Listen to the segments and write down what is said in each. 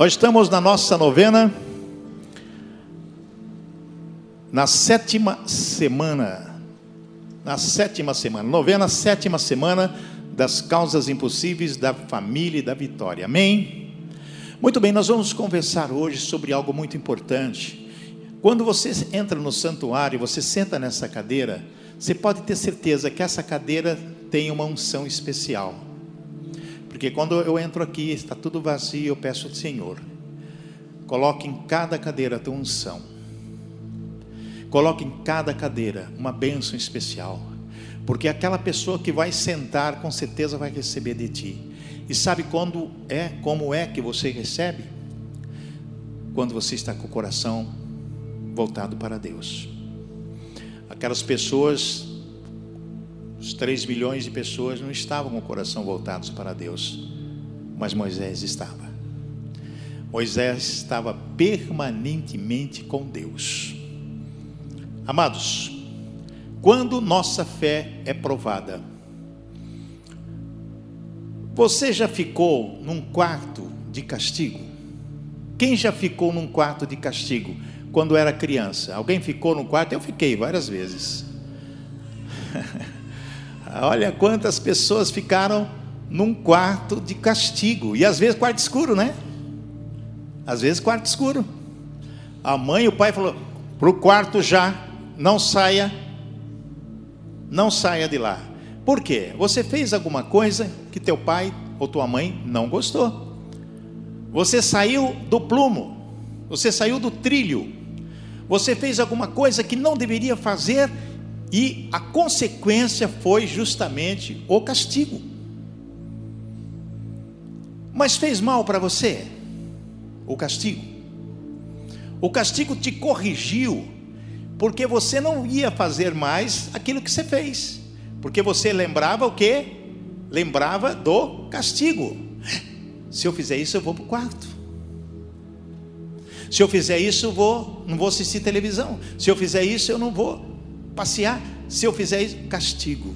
Nós estamos na nossa novena, na sétima semana, na sétima semana, novena, sétima semana das causas impossíveis da família e da vitória. Amém? Muito bem, nós vamos conversar hoje sobre algo muito importante. Quando você entra no santuário, você senta nessa cadeira, você pode ter certeza que essa cadeira tem uma unção especial. Porque quando eu entro aqui, está tudo vazio, eu peço ao Senhor, coloque em cada cadeira a tua unção. Coloque em cada cadeira uma bênção especial. Porque aquela pessoa que vai sentar, com certeza vai receber de ti. E sabe quando é, como é que você recebe? Quando você está com o coração voltado para Deus. Aquelas pessoas os 3 milhões de pessoas não estavam com o coração voltados para Deus, mas Moisés estava. Moisés estava permanentemente com Deus. Amados, quando nossa fé é provada, você já ficou num quarto de castigo? Quem já ficou num quarto de castigo quando era criança? Alguém ficou num quarto? Eu fiquei várias vezes. Olha quantas pessoas ficaram num quarto de castigo. E às vezes quarto escuro, né? Às vezes quarto escuro. A mãe e o pai falou: para o quarto já, não saia, não saia de lá. Por quê? Você fez alguma coisa que teu pai ou tua mãe não gostou. Você saiu do plumo, você saiu do trilho, você fez alguma coisa que não deveria fazer e a consequência foi justamente o castigo. Mas fez mal para você o castigo. O castigo te corrigiu, porque você não ia fazer mais aquilo que você fez. Porque você lembrava o que? Lembrava do castigo. Se eu fizer isso, eu vou para o quarto. Se eu fizer isso, eu vou, não vou assistir televisão. Se eu fizer isso, eu não vou passear. Se eu fizer isso, castigo.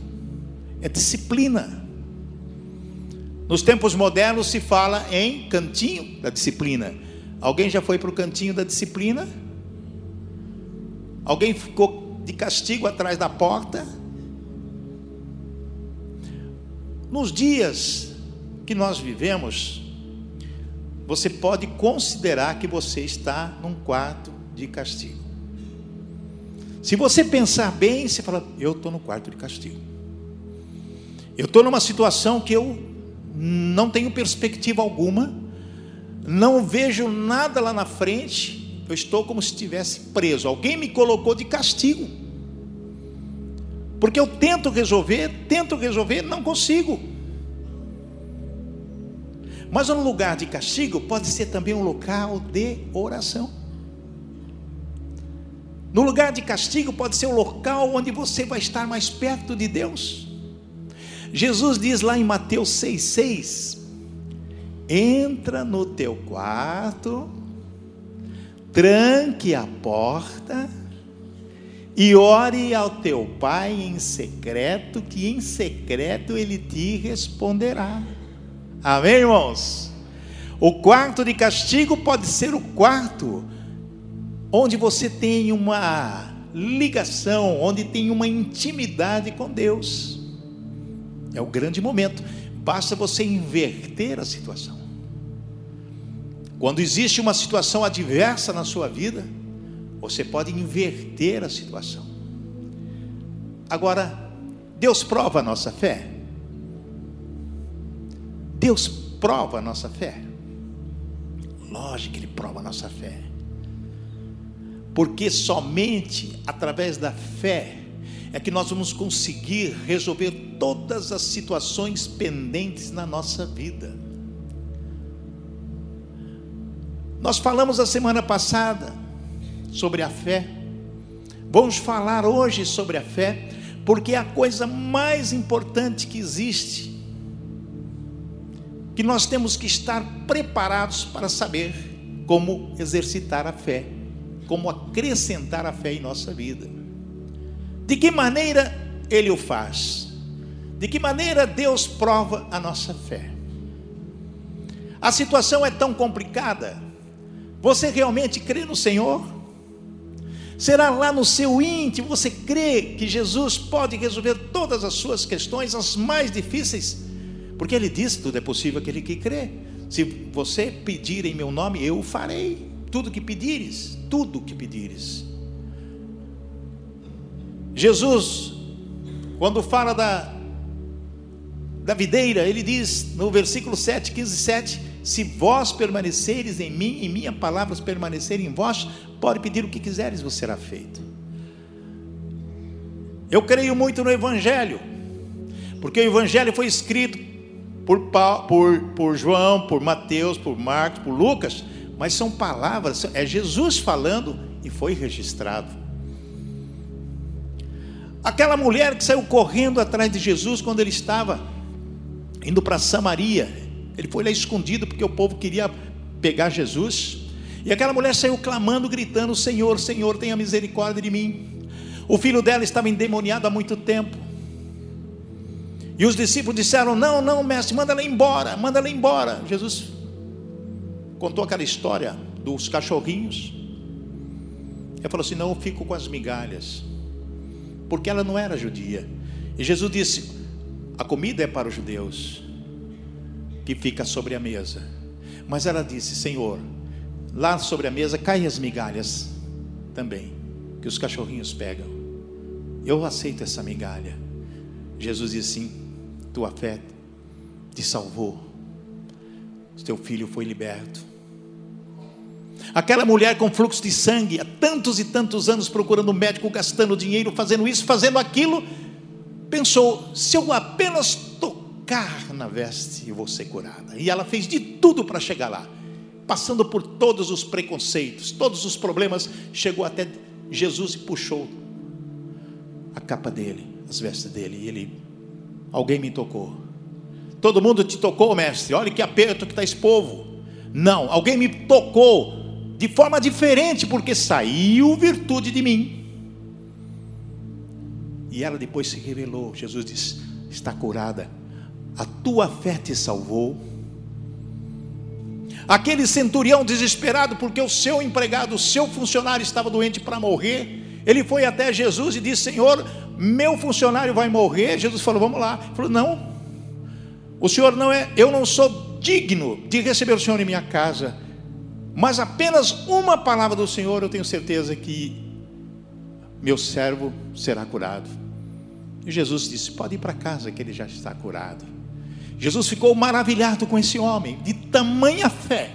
É disciplina. Nos tempos modernos se fala em cantinho da disciplina. Alguém já foi para o cantinho da disciplina? Alguém ficou de castigo atrás da porta? Nos dias que nós vivemos, você pode considerar que você está num quarto de castigo. Se você pensar bem, você fala: eu estou no quarto de castigo. Eu estou numa situação que eu não tenho perspectiva alguma, não vejo nada lá na frente, eu estou como se estivesse preso. Alguém me colocou de castigo. Porque eu tento resolver, tento resolver, não consigo. Mas um lugar de castigo pode ser também um local de oração. No lugar de castigo pode ser o local onde você vai estar mais perto de Deus. Jesus diz lá em Mateus 6,6: entra no teu quarto, tranque a porta e ore ao teu pai em secreto, que em secreto ele te responderá. Amém, irmãos? O quarto de castigo pode ser o quarto onde você tem uma ligação, onde tem uma intimidade com Deus. É o grande momento. Basta você inverter a situação. Quando existe uma situação adversa na sua vida, você pode inverter a situação. Agora, Deus prova a nossa fé. Deus prova a nossa fé. Lógico que Ele prova a nossa fé porque somente através da fé é que nós vamos conseguir resolver todas as situações pendentes na nossa vida. Nós falamos a semana passada sobre a fé, vamos falar hoje sobre a fé, porque é a coisa mais importante que existe, que nós temos que estar preparados para saber como exercitar a fé como acrescentar a fé em nossa vida. De que maneira ele o faz? De que maneira Deus prova a nossa fé? A situação é tão complicada. Você realmente crê no Senhor? Será lá no seu íntimo você crê que Jesus pode resolver todas as suas questões, as mais difíceis? Porque ele diz: tudo é possível aquele que crê. Se você pedir em meu nome, eu farei. Tudo que pedires, tudo que pedires. Jesus, quando fala da, da videira, ele diz no versículo 7, 15, 7: Se vós permaneceres em mim e minhas palavras permanecerem em vós, pode pedir o que quiseres, vos será feito. Eu creio muito no Evangelho, porque o Evangelho foi escrito por, por, por João, por Mateus, por Marcos, por Lucas, mas são palavras, é Jesus falando e foi registrado. Aquela mulher que saiu correndo atrás de Jesus quando ele estava indo para Samaria, ele foi lá escondido porque o povo queria pegar Jesus. E aquela mulher saiu clamando, gritando: Senhor, Senhor, tenha misericórdia de mim. O filho dela estava endemoniado há muito tempo. E os discípulos disseram: Não, não, mestre, manda ela embora, manda ela embora. Jesus contou aquela história dos cachorrinhos. Ele falou assim: Não, eu fico com as migalhas porque ela não era judia. E Jesus disse: A comida é para os judeus, que fica sobre a mesa. Mas ela disse: Senhor, lá sobre a mesa caem as migalhas também, que os cachorrinhos pegam. Eu aceito essa migalha. Jesus disse: Sim, tua fé te salvou. Teu filho foi liberto. Aquela mulher com fluxo de sangue, há tantos e tantos anos procurando um médico, gastando dinheiro, fazendo isso, fazendo aquilo, pensou: se eu apenas tocar na veste, eu vou ser curada. E ela fez de tudo para chegar lá, passando por todos os preconceitos, todos os problemas, chegou até Jesus e puxou a capa dele, as vestes dele, e ele, alguém me tocou. Todo mundo te tocou, mestre. Olha que aperto que está esse povo. Não, alguém me tocou de forma diferente, porque saiu virtude de mim. E ela depois se revelou. Jesus disse: Está curada, a tua fé te salvou. Aquele centurião desesperado, porque o seu empregado, o seu funcionário estava doente para morrer, ele foi até Jesus e disse: Senhor, meu funcionário vai morrer. Jesus falou: Vamos lá. Ele falou: Não, o senhor não é, eu não sou digno de receber o senhor em minha casa mas apenas uma palavra do Senhor, eu tenho certeza que meu servo será curado. E Jesus disse: Pode ir para casa, que ele já está curado. Jesus ficou maravilhado com esse homem, de tamanha fé.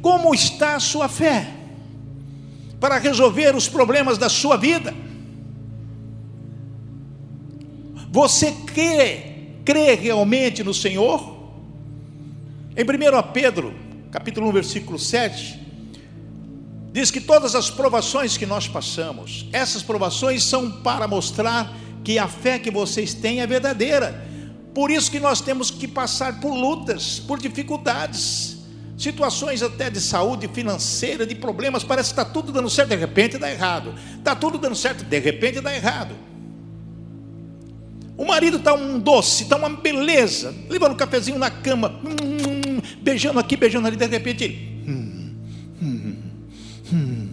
Como está a sua fé para resolver os problemas da sua vida? Você crê, crê realmente no Senhor? Em 1 Pedro capítulo 1, versículo 7, diz que todas as provações que nós passamos, essas provações são para mostrar que a fé que vocês têm é verdadeira. Por isso que nós temos que passar por lutas, por dificuldades, situações até de saúde financeira, de problemas, parece que está tudo dando certo, de repente dá errado. Está tudo dando certo, de repente dá errado. O marido está um doce, está uma beleza, levando um cafezinho na cama. Hum, beijando aqui, beijando ali, de repente. Hum, hum, hum,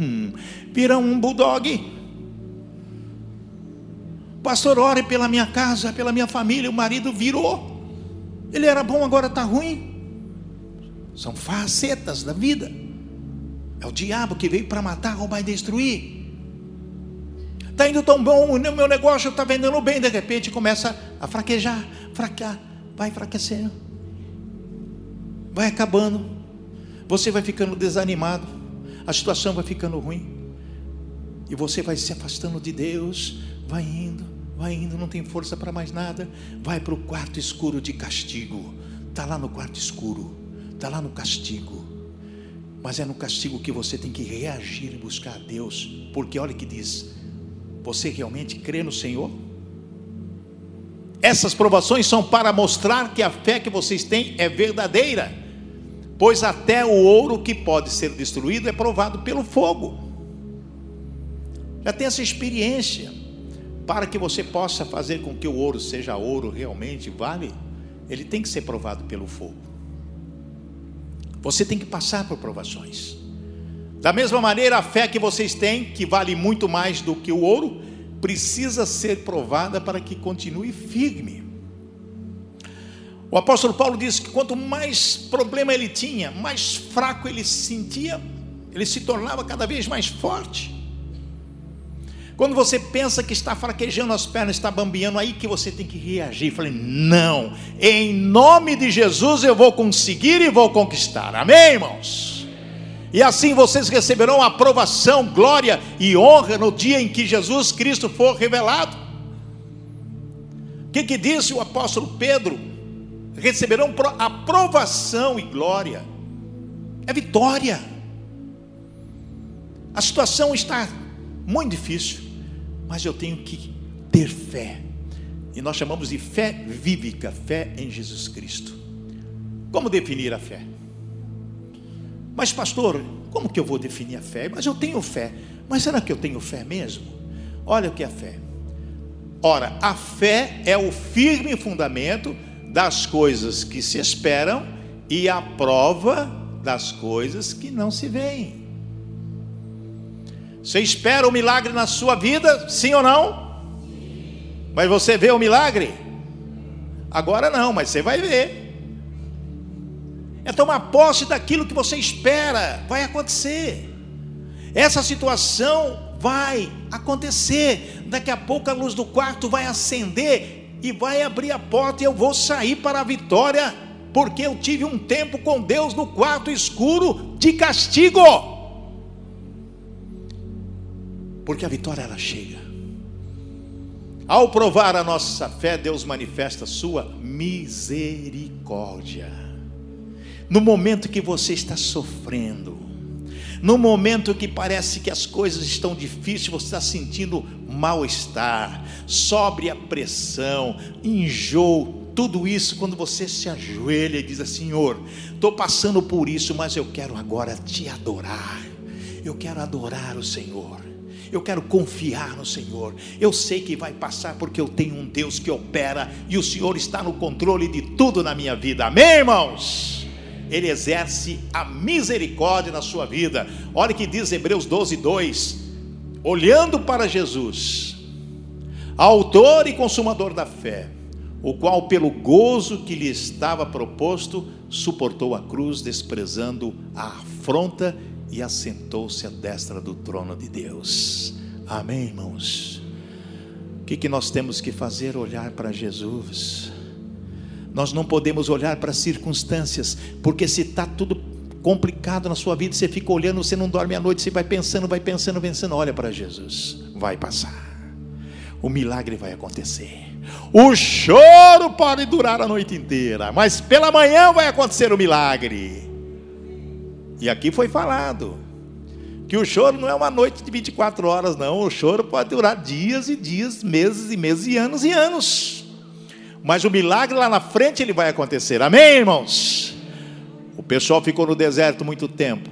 hum, vira um bulldog. Pastor, ore pela minha casa, pela minha família. O marido virou. Ele era bom, agora está ruim. São facetas da vida. É o diabo que veio para matar, roubar e destruir. Está indo tão bom, o meu negócio está vendendo bem, de repente começa a fraquejar, fraquear, vai enfraquecendo vai acabando, você vai ficando desanimado, a situação vai ficando ruim, e você vai se afastando de Deus, vai indo, vai indo, não tem força para mais nada, vai para o quarto escuro de castigo, está lá no quarto escuro, está lá no castigo, mas é no castigo que você tem que reagir e buscar a Deus, porque olha que diz: você realmente crê no Senhor? Essas provações são para mostrar que a fé que vocês têm é verdadeira pois até o ouro que pode ser destruído é provado pelo fogo. Já tem essa experiência para que você possa fazer com que o ouro seja ouro realmente, vale? ele tem que ser provado pelo fogo. Você tem que passar por provações. Da mesma maneira, a fé que vocês têm, que vale muito mais do que o ouro, precisa ser provada para que continue firme. O apóstolo Paulo diz que quanto mais problema ele tinha, mais fraco ele se sentia, ele se tornava cada vez mais forte. Quando você pensa que está fraquejando as pernas, está bambeando, aí que você tem que reagir. Falei, não, em nome de Jesus eu vou conseguir e vou conquistar. Amém, irmãos? E assim vocês receberão aprovação, glória e honra no dia em que Jesus Cristo for revelado. O que, que disse o apóstolo Pedro? Receberão aprovação e glória. É vitória. A situação está muito difícil mas eu tenho que ter fé. E nós chamamos de fé vívica, fé em Jesus Cristo. Como definir a fé? Mas, pastor, como que eu vou definir a fé? Mas eu tenho fé. Mas será que eu tenho fé mesmo? Olha o que é fé. Ora, a fé é o firme fundamento das coisas que se esperam e a prova das coisas que não se veem. Você espera o milagre na sua vida, sim ou não? Mas você vê o milagre? Agora não, mas você vai ver. É tomar posse daquilo que você espera, vai acontecer. Essa situação vai acontecer. Daqui a pouco a luz do quarto vai acender e vai abrir a porta e eu vou sair para a vitória, porque eu tive um tempo com Deus no quarto escuro de castigo porque a vitória ela chega. Ao provar a nossa fé, Deus manifesta sua misericórdia. No momento que você está sofrendo, no momento que parece que as coisas estão difíceis, você está sentindo mal-estar, sobre a pressão, enjoo, tudo isso, quando você se ajoelha e diz assim: Senhor, estou passando por isso, mas eu quero agora te adorar, eu quero adorar o Senhor eu quero confiar no Senhor. Eu sei que vai passar porque eu tenho um Deus que opera e o Senhor está no controle de tudo na minha vida. Amém, irmãos? Ele exerce a misericórdia na sua vida. Olha que diz Hebreus 12, 2: olhando para Jesus, autor e consumador da fé, o qual, pelo gozo que lhe estava proposto, suportou a cruz, desprezando a afronta e assentou-se à destra do trono de Deus. Amém, irmãos? O que, que nós temos que fazer? Olhar para Jesus. Nós não podemos olhar para as circunstâncias, porque se está tudo complicado na sua vida, você fica olhando, você não dorme à noite, você vai pensando, vai pensando, pensando, olha para Jesus, vai passar. O milagre vai acontecer. O choro pode durar a noite inteira, mas pela manhã vai acontecer o milagre. E aqui foi falado que o choro não é uma noite de 24 horas, não. O choro pode durar dias e dias, meses e meses e anos e anos. Mas o milagre lá na frente ele vai acontecer. Amém, irmãos? O pessoal ficou no deserto muito tempo.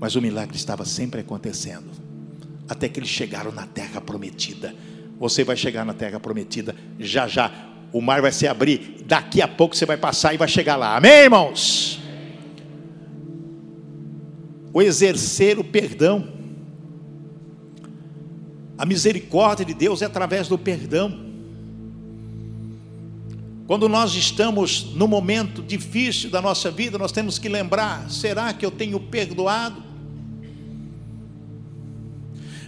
Mas o milagre estava sempre acontecendo. Até que eles chegaram na terra prometida. Você vai chegar na terra prometida já já. O mar vai se abrir. Daqui a pouco você vai passar e vai chegar lá. Amém, irmãos? o exercer o perdão. A misericórdia de Deus é através do perdão. Quando nós estamos no momento difícil da nossa vida, nós temos que lembrar: será que eu tenho perdoado?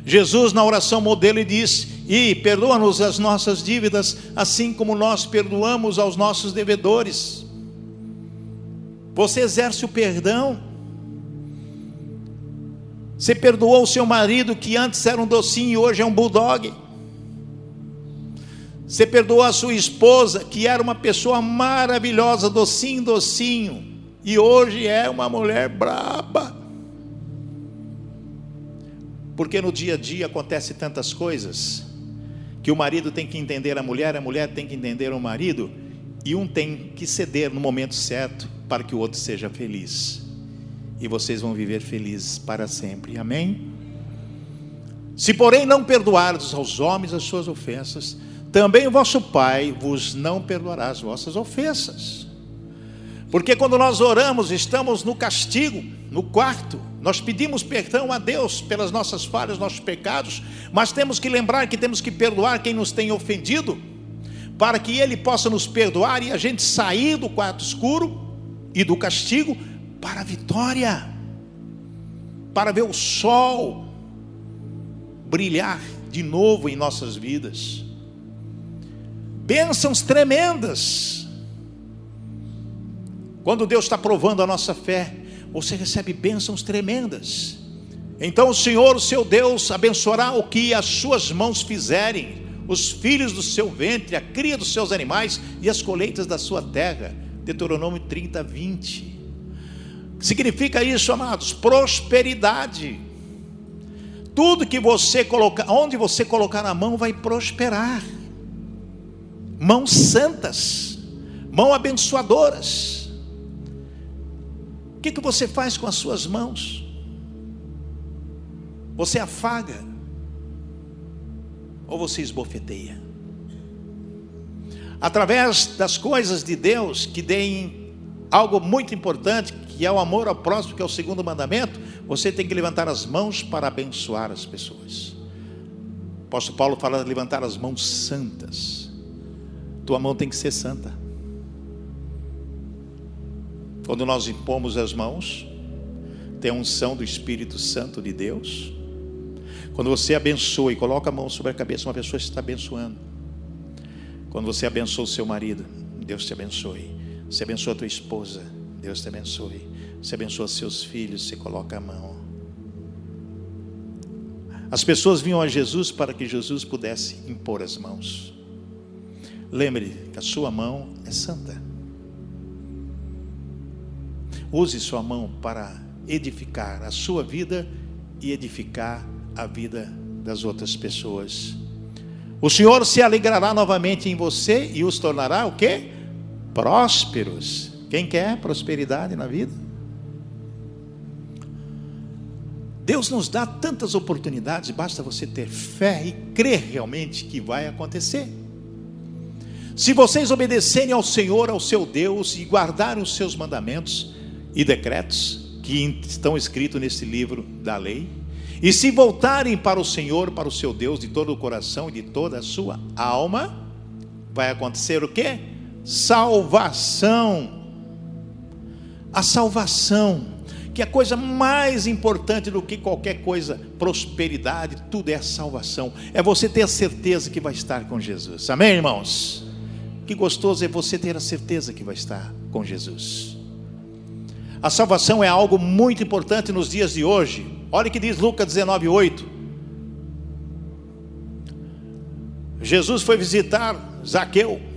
Jesus, na oração modelo, disse: E perdoa-nos as nossas dívidas, assim como nós perdoamos aos nossos devedores. Você exerce o perdão. Você perdoou o seu marido que antes era um docinho e hoje é um bulldog. Você perdoou a sua esposa que era uma pessoa maravilhosa, docinho, docinho, e hoje é uma mulher braba. Porque no dia a dia acontece tantas coisas que o marido tem que entender a mulher, a mulher tem que entender o marido, e um tem que ceder no momento certo para que o outro seja feliz e vocês vão viver felizes para sempre. Amém? Se, porém, não perdoardes aos homens as suas ofensas, também o vosso Pai vos não perdoará as vossas ofensas. Porque quando nós oramos, estamos no castigo, no quarto, nós pedimos perdão a Deus pelas nossas falhas, nossos pecados, mas temos que lembrar que temos que perdoar quem nos tem ofendido, para que Ele possa nos perdoar e a gente sair do quarto escuro e do castigo para a vitória, para ver o sol brilhar de novo em nossas vidas. Bênçãos tremendas. Quando Deus está provando a nossa fé, você recebe bênçãos tremendas. Então o Senhor, o seu Deus, abençoará o que as suas mãos fizerem, os filhos do seu ventre, a cria dos seus animais e as colheitas da sua terra. Deuteronômio 30, 20. Significa isso, amados? Prosperidade. Tudo que você colocar, onde você colocar a mão vai prosperar. Mãos santas, mãos abençoadoras. O que, que você faz com as suas mãos? Você afaga ou você esbofeteia? Através das coisas de Deus que deem algo muito importante, que é o amor ao próximo, que é o segundo mandamento, você tem que levantar as mãos para abençoar as pessoas. O apóstolo Paulo fala de levantar as mãos santas. Tua mão tem que ser santa. Quando nós impomos as mãos, tem a unção do Espírito Santo de Deus. Quando você abençoa e coloca a mão sobre a cabeça, uma pessoa está abençoando. Quando você abençoa o seu marido, Deus te abençoe. Você abençoa a tua esposa, Deus te abençoe. Você abençoa seus filhos, você coloca a mão. As pessoas vinham a Jesus para que Jesus pudesse impor as mãos. Lembre que a sua mão é santa. Use sua mão para edificar a sua vida e edificar a vida das outras pessoas. O Senhor se alegrará novamente em você e os tornará o quê? Prósperos. Quem quer prosperidade na vida? Deus nos dá tantas oportunidades, basta você ter fé e crer realmente que vai acontecer. Se vocês obedecerem ao Senhor, ao seu Deus, e guardarem os seus mandamentos e decretos que estão escritos nesse livro da lei, e se voltarem para o Senhor, para o seu Deus, de todo o coração e de toda a sua alma, vai acontecer o que? Salvação. A salvação que a coisa mais importante do que qualquer coisa, prosperidade, tudo é a salvação. É você ter a certeza que vai estar com Jesus. Amém, irmãos? Que gostoso é você ter a certeza que vai estar com Jesus. A salvação é algo muito importante nos dias de hoje. Olha o que diz Lucas 19:8. Jesus foi visitar Zaqueu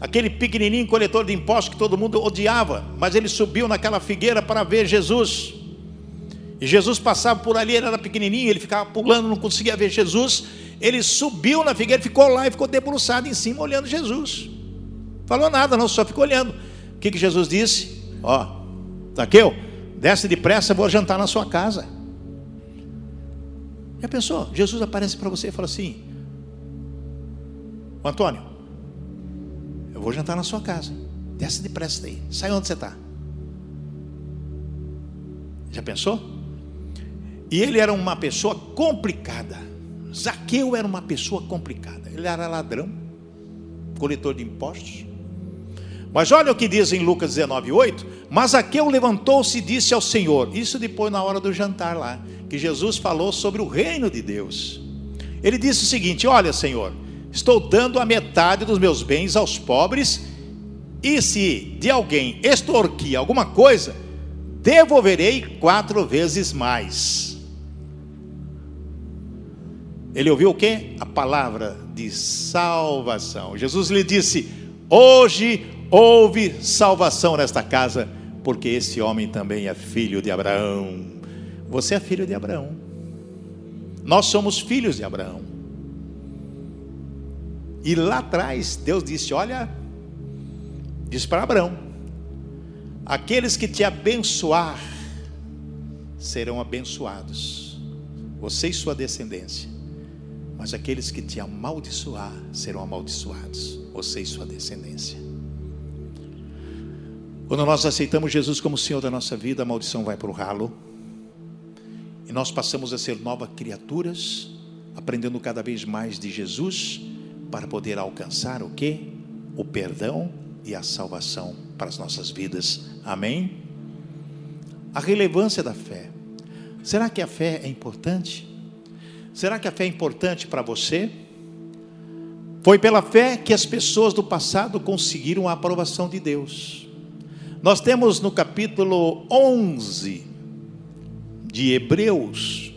aquele pequenininho coletor de impostos que todo mundo odiava, mas ele subiu naquela figueira para ver Jesus. E Jesus passava por ali, ele era pequenininho, ele ficava pulando, não conseguia ver Jesus. Ele subiu na figueira, ficou lá e ficou debruçado em cima, olhando Jesus. Falou nada, não, só ficou olhando. O que, que Jesus disse? Ó, Zaqueu, desce depressa, vou jantar na sua casa. Já pensou? Jesus aparece para você e fala assim: Antônio, eu vou jantar na sua casa. Desce depressa daí. Sai onde você está. Já pensou? E ele era uma pessoa complicada. Zaqueu era uma pessoa complicada. Ele era ladrão, coletor de impostos. Mas olha o que diz em Lucas 19, 8. Mas Zaqueu levantou-se e disse ao Senhor, isso depois na hora do jantar lá, que Jesus falou sobre o reino de Deus. Ele disse o seguinte: Olha, Senhor, estou dando a metade dos meus bens aos pobres, e se de alguém extorquir alguma coisa, devolverei quatro vezes mais. Ele ouviu o que? A palavra de salvação. Jesus lhe disse: Hoje houve salvação nesta casa, porque esse homem também é filho de Abraão. Você é filho de Abraão. Nós somos filhos de Abraão. E lá atrás, Deus disse: Olha, diz para Abraão: aqueles que te abençoar serão abençoados, você e sua descendência. Mas aqueles que te amaldiçoar serão amaldiçoados, você e sua descendência. Quando nós aceitamos Jesus como Senhor da nossa vida, a maldição vai para o ralo. E nós passamos a ser novas criaturas, aprendendo cada vez mais de Jesus, para poder alcançar o que? O perdão e a salvação para as nossas vidas. Amém? A relevância da fé. Será que a fé é importante? Será que a fé é importante para você? Foi pela fé que as pessoas do passado conseguiram a aprovação de Deus. Nós temos no capítulo 11 de Hebreus,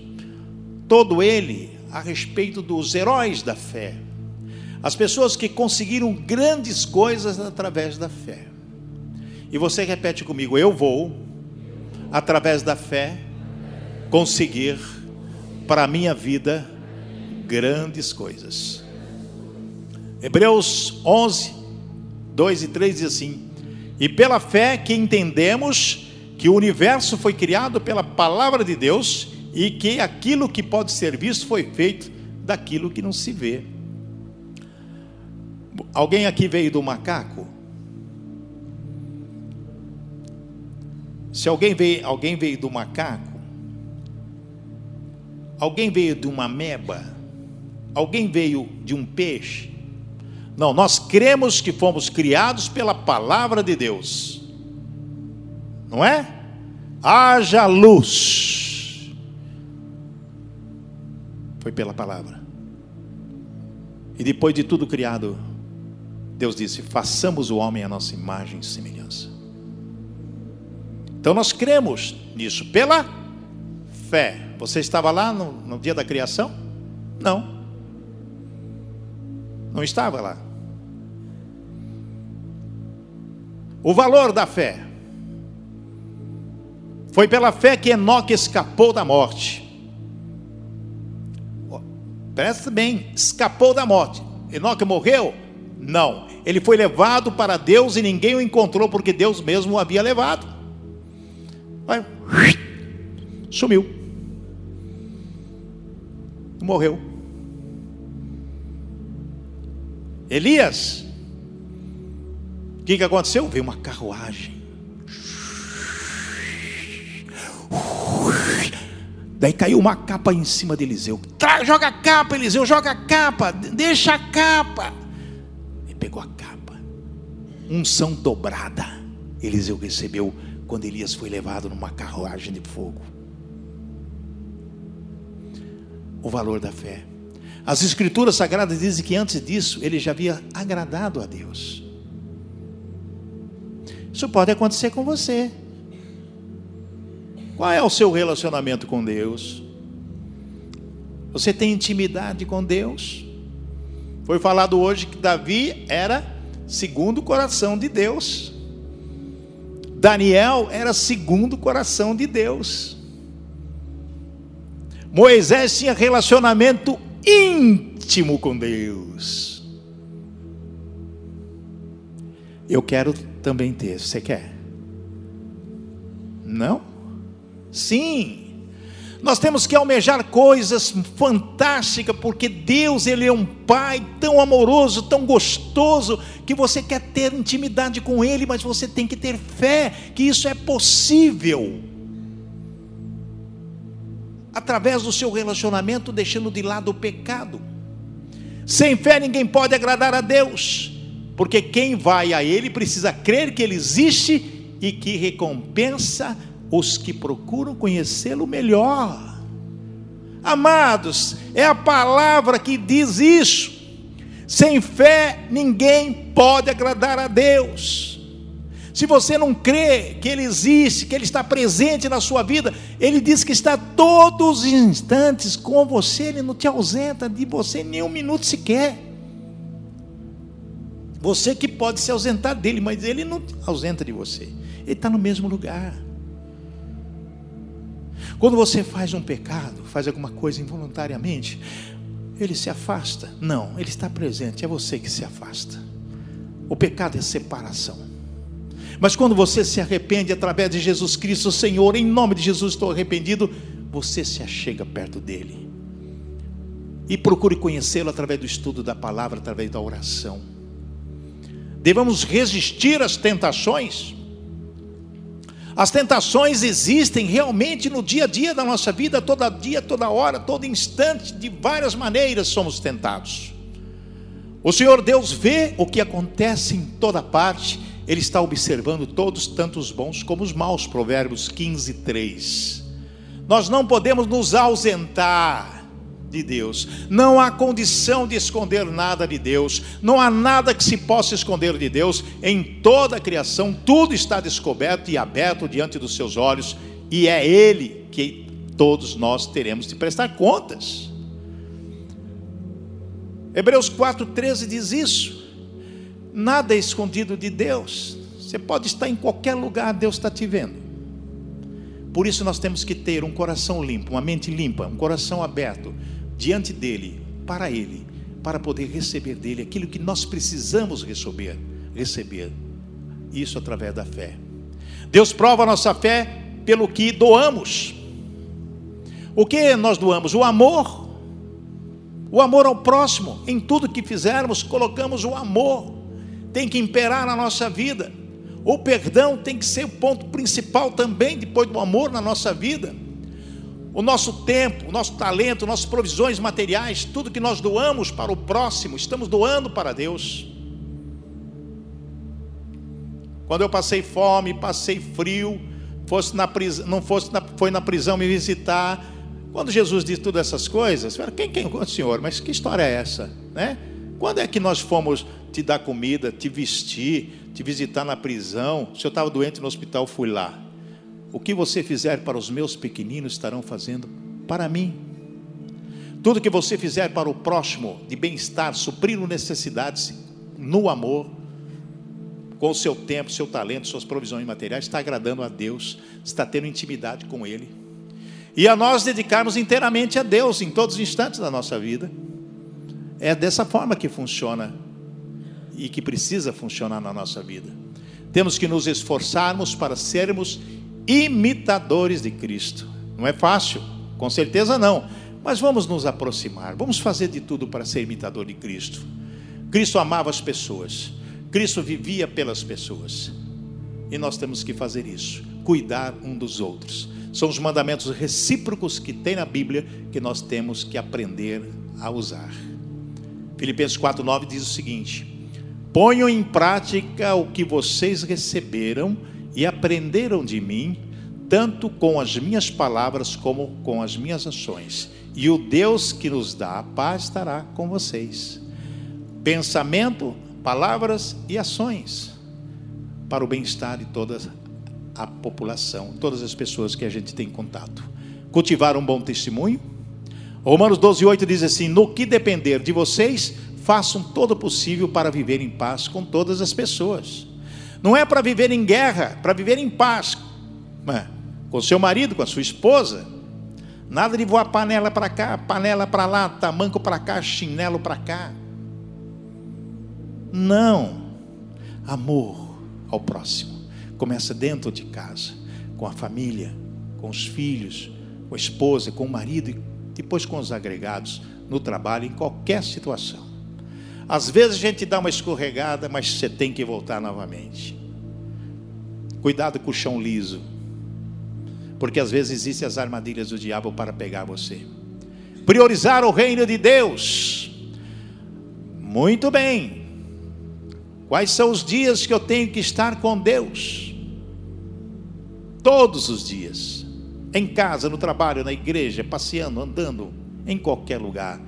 todo ele a respeito dos heróis da fé, as pessoas que conseguiram grandes coisas através da fé. E você repete comigo: eu vou, através da fé, conseguir para a minha vida grandes coisas. Hebreus 11, 2 e 3 diz assim: e pela fé que entendemos que o universo foi criado pela palavra de Deus e que aquilo que pode ser visto foi feito daquilo que não se vê. Alguém aqui veio do macaco? Se alguém veio, alguém veio do macaco, alguém veio de uma meba, alguém veio de um peixe, não, nós cremos que fomos criados pela palavra de Deus. Não é? Haja luz. Foi pela palavra. E depois de tudo criado, Deus disse: façamos o homem a nossa imagem e semelhança. Então nós cremos nisso pela fé. Você estava lá no, no dia da criação? Não. Não estava lá. O valor da fé. Foi pela fé que Enoque escapou da morte. Presta bem, escapou da morte. Enoque morreu? Não. Ele foi levado para Deus e ninguém o encontrou porque Deus mesmo o havia levado. Sumiu. Morreu. Elias, o que, que aconteceu? Veio uma carruagem. Daí caiu uma capa em cima de Eliseu. Joga a capa, Eliseu, joga a capa, deixa a capa. E pegou a capa. Unção dobrada. Eliseu recebeu quando Elias foi levado numa carruagem de fogo. O valor da fé. As escrituras sagradas dizem que antes disso ele já havia agradado a Deus. Isso pode acontecer com você. Qual é o seu relacionamento com Deus? Você tem intimidade com Deus? Foi falado hoje que Davi era segundo o coração de Deus. Daniel era segundo o coração de Deus. Moisés tinha relacionamento íntimo com Deus. Eu quero também ter. Você quer? Não? Sim. Nós temos que almejar coisas fantásticas, porque Deus, Ele é um Pai tão amoroso, tão gostoso, que você quer ter intimidade com Ele, mas você tem que ter fé que isso é possível através do seu relacionamento, deixando de lado o pecado. Sem fé ninguém pode agradar a Deus, porque quem vai a Ele precisa crer que Ele existe e que recompensa os que procuram conhecê-lo melhor. Amados, é a palavra que diz isso. Sem fé ninguém pode agradar a Deus. Se você não crê que Ele existe, que Ele está presente na sua vida, Ele diz que está todos os instantes com você, Ele não te ausenta de você nem um minuto sequer. Você que pode se ausentar dele, mas Ele não ausenta de você, Ele está no mesmo lugar. Quando você faz um pecado, faz alguma coisa involuntariamente, ele se afasta? Não, ele está presente, é você que se afasta. O pecado é separação. Mas quando você se arrepende através de Jesus Cristo, Senhor, em nome de Jesus estou arrependido, você se achega perto dele. e procure conhecê-lo através do estudo da palavra, através da oração. Devemos resistir às tentações. As tentações existem realmente no dia a dia da nossa vida, todo dia, toda hora, todo instante, de várias maneiras somos tentados. O Senhor Deus vê o que acontece em toda parte, Ele está observando todos, tanto os bons como os maus. Provérbios 15, 3. Nós não podemos nos ausentar de Deus, não há condição de esconder nada de Deus, não há nada que se possa esconder de Deus, em toda a criação, tudo está descoberto e aberto diante dos seus olhos, e é Ele que todos nós teremos de prestar contas. Hebreus 4,13 diz isso. Nada é escondido de Deus. Você pode estar em qualquer lugar, Deus está te vendo. Por isso nós temos que ter um coração limpo, uma mente limpa, um coração aberto diante dele, para ele, para poder receber dele aquilo que nós precisamos receber, receber. Isso através da fé. Deus prova a nossa fé pelo que doamos. O que nós doamos? O amor o amor ao próximo, em tudo que fizermos, colocamos o amor, tem que imperar na nossa vida. O perdão tem que ser o ponto principal também, depois do amor na nossa vida. O nosso tempo, o nosso talento, nossas provisões materiais, tudo que nós doamos para o próximo, estamos doando para Deus. Quando eu passei fome, passei frio, fosse na prisão, não fosse na, foi na prisão me visitar, quando Jesus diz todas essas coisas, quem, quem, o Senhor, mas que história é essa? Né? Quando é que nós fomos te dar comida, te vestir, te visitar na prisão? Se eu estava doente no hospital, fui lá. O que você fizer para os meus pequeninos, estarão fazendo para mim. Tudo que você fizer para o próximo, de bem-estar, suprindo necessidades no amor, com o seu tempo, seu talento, suas provisões materiais, está agradando a Deus, está tendo intimidade com Ele e a nós dedicarmos inteiramente a Deus em todos os instantes da nossa vida. É dessa forma que funciona e que precisa funcionar na nossa vida. Temos que nos esforçarmos para sermos imitadores de Cristo. Não é fácil, com certeza não, mas vamos nos aproximar, vamos fazer de tudo para ser imitador de Cristo. Cristo amava as pessoas, Cristo vivia pelas pessoas, e nós temos que fazer isso, cuidar um dos outros são os mandamentos recíprocos que tem na Bíblia que nós temos que aprender a usar. Filipenses 4:9 diz o seguinte: Ponham em prática o que vocês receberam e aprenderam de mim, tanto com as minhas palavras como com as minhas ações. E o Deus que nos dá a paz estará com vocês. Pensamento, palavras e ações para o bem-estar de todas a população, todas as pessoas que a gente tem contato. Cultivar um bom testemunho. Romanos 12, 8 diz assim: No que depender de vocês, façam todo o possível para viver em paz com todas as pessoas. Não é para viver em guerra, para viver em paz né? com seu marido, com a sua esposa. Nada de voar panela para cá, panela para lá, tamanco para cá, chinelo para cá. Não. Amor ao próximo começa dentro de casa, com a família, com os filhos, com a esposa, com o marido e depois com os agregados, no trabalho, em qualquer situação. Às vezes a gente dá uma escorregada, mas você tem que voltar novamente. Cuidado com o chão liso, porque às vezes existem as armadilhas do diabo para pegar você. Priorizar o reino de Deus. Muito bem. Quais são os dias que eu tenho que estar com Deus? Todos os dias. Em casa, no trabalho, na igreja, passeando, andando, em qualquer lugar.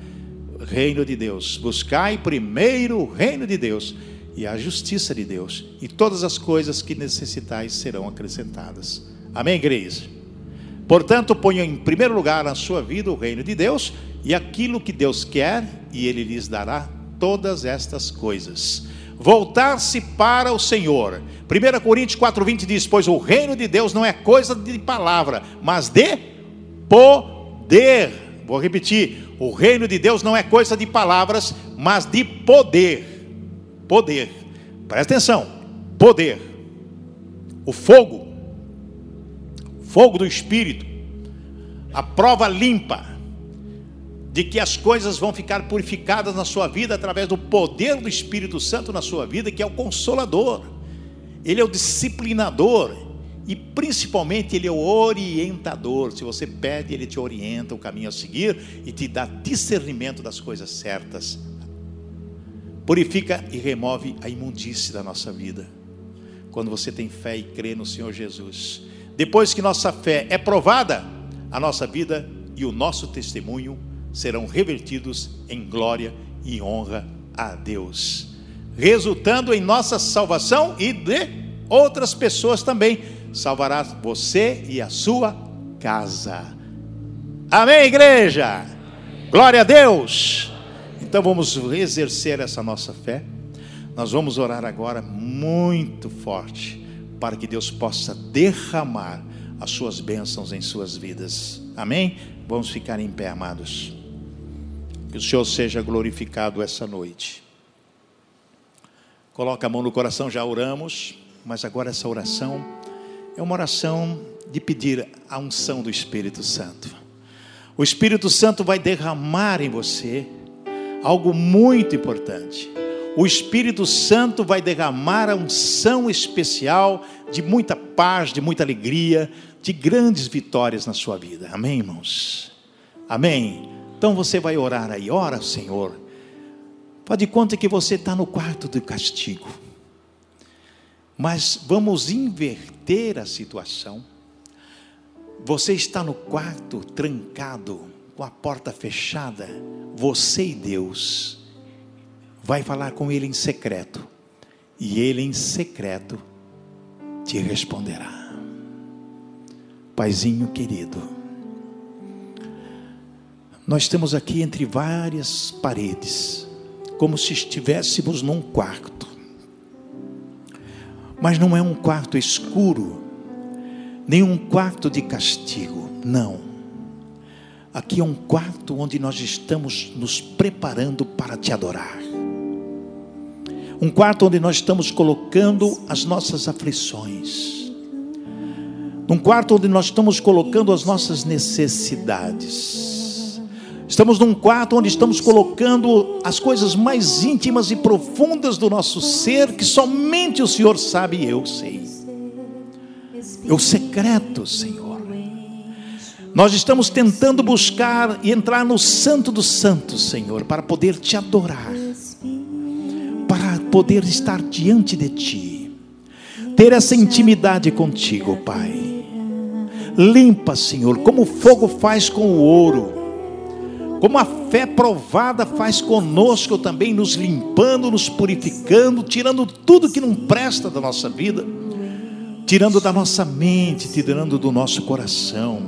Reino de Deus. Buscai primeiro o reino de Deus e a justiça de Deus, e todas as coisas que necessitais serão acrescentadas. Amém, igreja? Portanto, ponha em primeiro lugar na sua vida o reino de Deus e aquilo que Deus quer, e Ele lhes dará todas estas coisas voltar-se para o Senhor. 1 Coríntios 4,20 diz: Pois o reino de Deus não é coisa de palavra, mas de poder. Vou repetir: o reino de Deus não é coisa de palavras, mas de poder. Poder. Presta atenção: poder. O fogo, fogo do Espírito, a prova limpa, de que as coisas vão ficar purificadas na sua vida através do poder do Espírito Santo na sua vida, que é o consolador, ele é o disciplinador e principalmente ele é o orientador. Se você pede, ele te orienta o caminho a seguir e te dá discernimento das coisas certas. Purifica e remove a imundície da nossa vida. Quando você tem fé e crê no Senhor Jesus. Depois que nossa fé é provada, a nossa vida e o nosso testemunho serão revertidos em glória e honra a Deus, resultando em nossa salvação e de outras pessoas também. Salvará você e a sua casa. Amém, igreja? Glória a Deus. Então vamos exercer essa nossa fé. Nós vamos orar agora muito forte para que Deus possa derramar as suas bênçãos em suas vidas. Amém? Vamos ficar em pé, amados. Que o Senhor seja glorificado essa noite. Coloca a mão no coração, já oramos, mas agora essa oração é uma oração de pedir a unção do Espírito Santo. O Espírito Santo vai derramar em você algo muito importante. O Espírito Santo vai derramar a unção especial de muita paz, de muita alegria, de grandes vitórias na sua vida. Amém, irmãos? Amém. Então você vai orar aí, ora, Senhor. Faz de conta que você está no quarto do castigo. Mas vamos inverter a situação. Você está no quarto trancado, com a porta fechada. Você e Deus vai falar com Ele em secreto. E Ele em secreto te responderá. Paizinho querido nós estamos aqui entre várias paredes, como se estivéssemos num quarto. Mas não é um quarto escuro, nem um quarto de castigo, não. Aqui é um quarto onde nós estamos nos preparando para te adorar. Um quarto onde nós estamos colocando as nossas aflições. Um quarto onde nós estamos colocando as nossas necessidades Estamos num quarto onde estamos colocando as coisas mais íntimas e profundas do nosso ser, que somente o Senhor sabe e eu sei. É o secreto, Senhor. Nós estamos tentando buscar e entrar no Santo dos Santos, Senhor, para poder te adorar, para poder estar diante de Ti, ter essa intimidade contigo, Pai. Limpa, Senhor, como o fogo faz com o ouro como a fé provada faz conosco também, nos limpando, nos purificando, tirando tudo que não presta da nossa vida, tirando da nossa mente, tirando do nosso coração,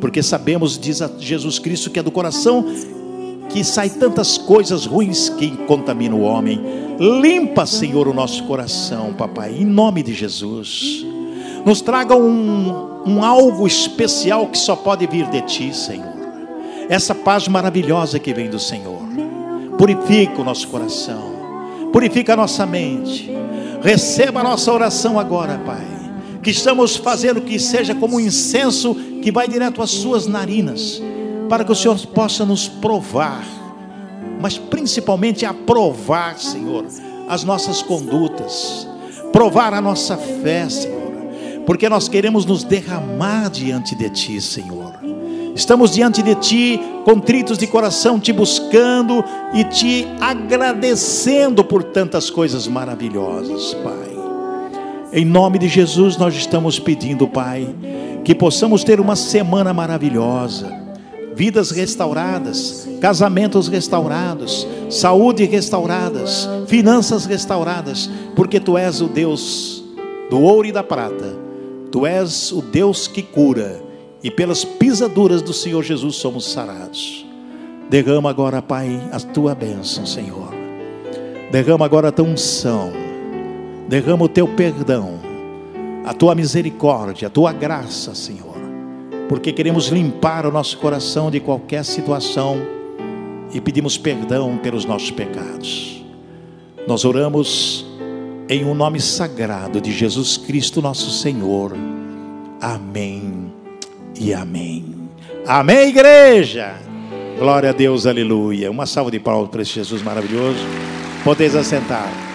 porque sabemos, diz Jesus Cristo, que é do coração que sai tantas coisas ruins que contaminam o homem. Limpa, Senhor, o nosso coração, papai, em nome de Jesus. Nos traga um, um algo especial que só pode vir de Ti, Senhor essa paz maravilhosa que vem do Senhor. Purifica o nosso coração, purifica a nossa mente. Receba a nossa oração agora, Pai. Que estamos fazendo que seja como um incenso que vai direto às suas narinas, para que o Senhor possa nos provar, mas principalmente aprovar, Senhor, as nossas condutas, provar a nossa fé, Senhor, porque nós queremos nos derramar diante de Ti, Senhor. Estamos diante de Ti, contritos de coração, te buscando e te agradecendo por tantas coisas maravilhosas, Pai. Em nome de Jesus, nós estamos pedindo, Pai, que possamos ter uma semana maravilhosa, vidas restauradas, casamentos restaurados, saúde restauradas, finanças restauradas, porque Tu és o Deus do ouro e da prata, Tu és o Deus que cura e pelas pisaduras do Senhor Jesus somos sarados. Derrama agora, Pai, a tua bênção, Senhor. Derrama agora a tua unção. Derrama o teu perdão, a tua misericórdia, a tua graça, Senhor. Porque queremos limpar o nosso coração de qualquer situação e pedimos perdão pelos nossos pecados. Nós oramos em um nome sagrado de Jesus Cristo, nosso Senhor. Amém e amém. Amém, igreja. Glória a Deus, aleluia. Uma salva de palmas para esse Jesus maravilhoso. Podeis assentar.